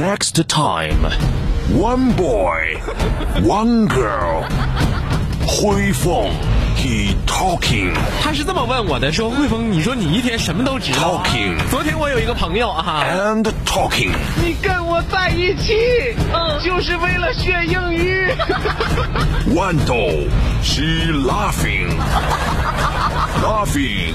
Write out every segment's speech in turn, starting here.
Next time, one boy, one girl. 辉凤，he talking。他是这么问我的，说汇丰，你说你一天什么都知道。Talking 昨天我有一个朋友啊，and talking。你跟我在一起，嗯，就是为了学英语。豌豆，she laughing, laughing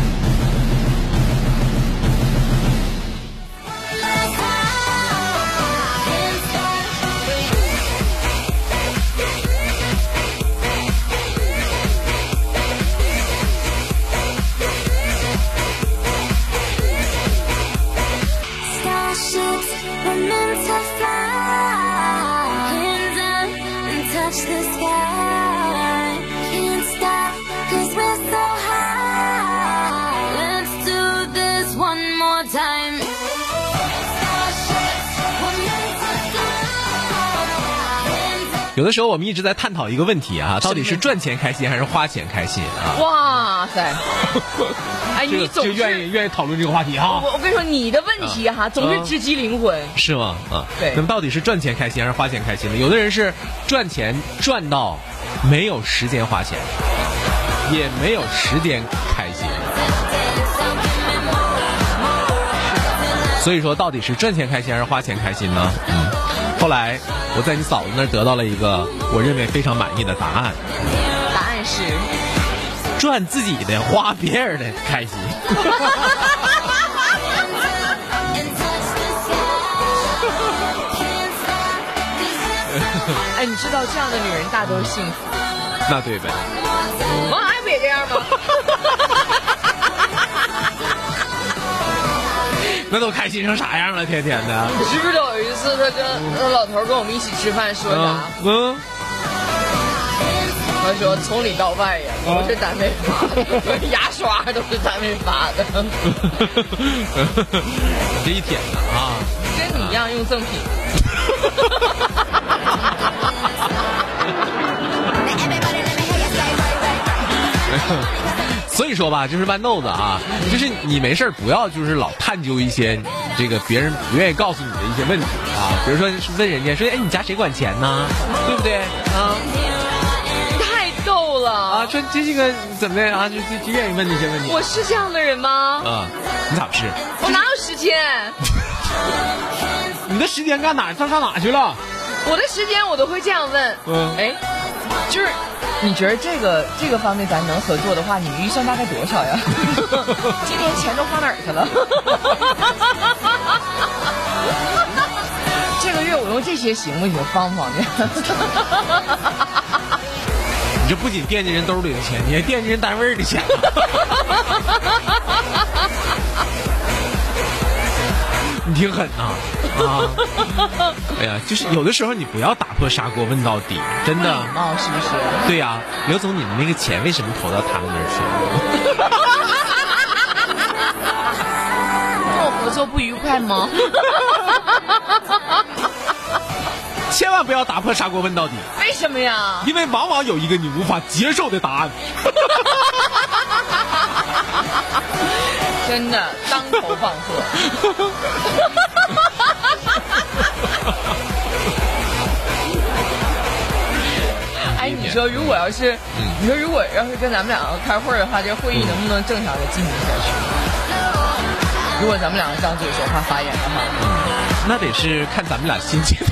Touch the sky. 有的时候我们一直在探讨一个问题啊，到底是赚钱开心还是花钱开心啊？哇塞！哎，这个你总就是愿意愿意讨论这个话题哈。我我跟你说，你的问题哈，总是直击灵魂。是吗？啊，对那么到底是赚钱开心还是花钱开心呢？有的人是赚钱赚到没有时间花钱，也没有时间开心。所以说，到底是赚钱开心还是花钱开心呢？嗯，后来我在你嫂子那儿得到了一个我认为非常满意的答案：答案是，赚自己的，花别人的开心。哎，你知道这样的女人大都是幸福。那对呗？王还不也这样吗？那都开心成啥样了？天天的。你知不知道有一次他跟那老头跟我们一起吃饭说嗯啥？嗯。他说从里到外呀都是单位发的，牙刷都是单位发的，你这一天的啊，跟你一样用赠品。说吧，就是豌豆子啊，就是你没事不要就是老探究一些这个别人不愿意告诉你的一些问题啊，比如说问人家说，哎，你家谁管钱呢？对不对啊？太逗了啊，！说这这个怎么的啊？就就就愿意问这些问题我是这样的人吗？啊？你咋不是？我哪有时间？你的时间干哪上上哪去了？我的时间我都会这样问。嗯哎，就是你觉得这个这个方面咱能合作的话，你预算大概多少呀？今年钱都花哪儿去了？这个月我用这些行不行？方不方便？你这 不仅惦记人兜里的钱，你还惦记人单位的钱。你挺狠呐啊！哎呀，就是有的时候你不要打破砂锅问到底，真的。哦，是不是？对呀、刘总，你们那个钱为什么投到他们那儿去了？跟我合作不愉快吗？千万不要打破砂锅问到底，为什么呀？因为往往有一个你无法接受的答案。真的当头棒喝。说如果要是，你说如果要是跟咱们两个开会的话，这会议能不能正常的进行下去？如果咱们两个张嘴说话发言的话，那得是看咱们俩心情。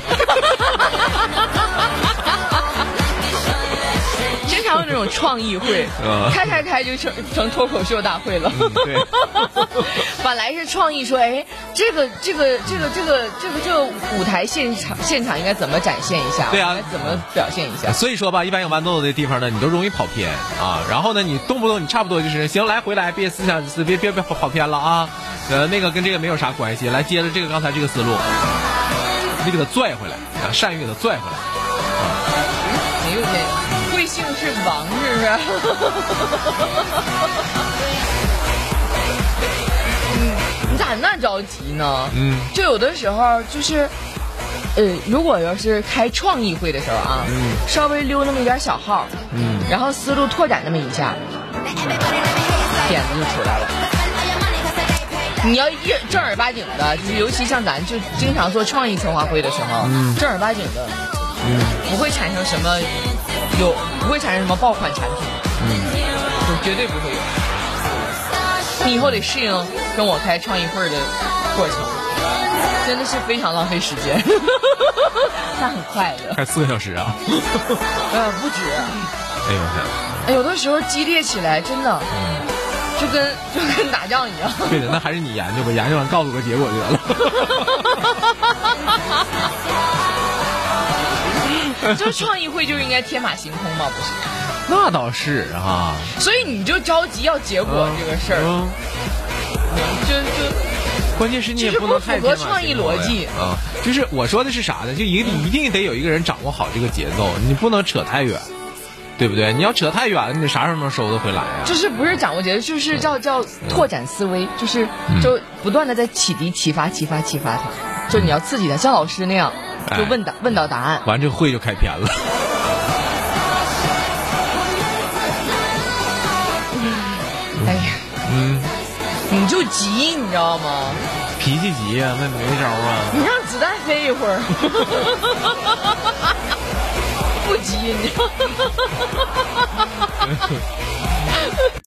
经常有那种创意会 嗯，开开开就成成脱口秀大会了。对 本来是创意说，哎，这个这个这个这个这个这个舞台现场现场应该怎么展现一下？对啊应该怎么表现一下？所以说吧，一般有豌豆子的地方呢，你都容易跑偏啊。然后呢，你动不动你差不多就是行，来回来，别思想别别别跑跑偏了啊。呃，那个跟这个没有啥关系，来接着这个刚才这个思路。你给他拽回来，啊，善于给他拽回来。哎呦天，贵姓是王是不是？嗯，你咋那着急呢？嗯，就有的时候就是，呃，如果要是开创意会的时候啊，嗯稍微溜那么一点小号，嗯，然后思路拓展那么一下，点子就出来了。你要一正儿八经的，就是尤其像咱就经常做创意策划会的时候，嗯正儿八经的，不会产生什么有不会产生什么爆款产品，嗯，就绝对不会有。你以后得适应跟我开创意会的过程，真的是非常浪费时间，但很快乐。开四个小时啊！呃，不止，哎呦我天！哎有的时候激烈起来，真的，就跟就跟打仗一样。对的，那还是你研究吧，研究完告诉我个结果就得了。就创意会就应该天马行空嘛，不是？那倒是啊，所以你就着急要结果这个事儿，嗯，就就关键是你也不能符合创意逻辑啊。就是我说的是啥呢？就一个一定得有一个人掌握好这个节奏，你不能扯太远，对不对？你要扯太远了，你啥时候能收得回来啊？就是不是掌握节奏，就是叫叫拓展思维，就是就不断的在启迪、启发、启发、启发他，就你要刺激他，像老师那样，就问答问到答案。完这会就开篇了。哎呀，嗯，你就急，你知道吗？脾气急呀、那没招啊。你让子弹飞一会儿，不急，你知道吗？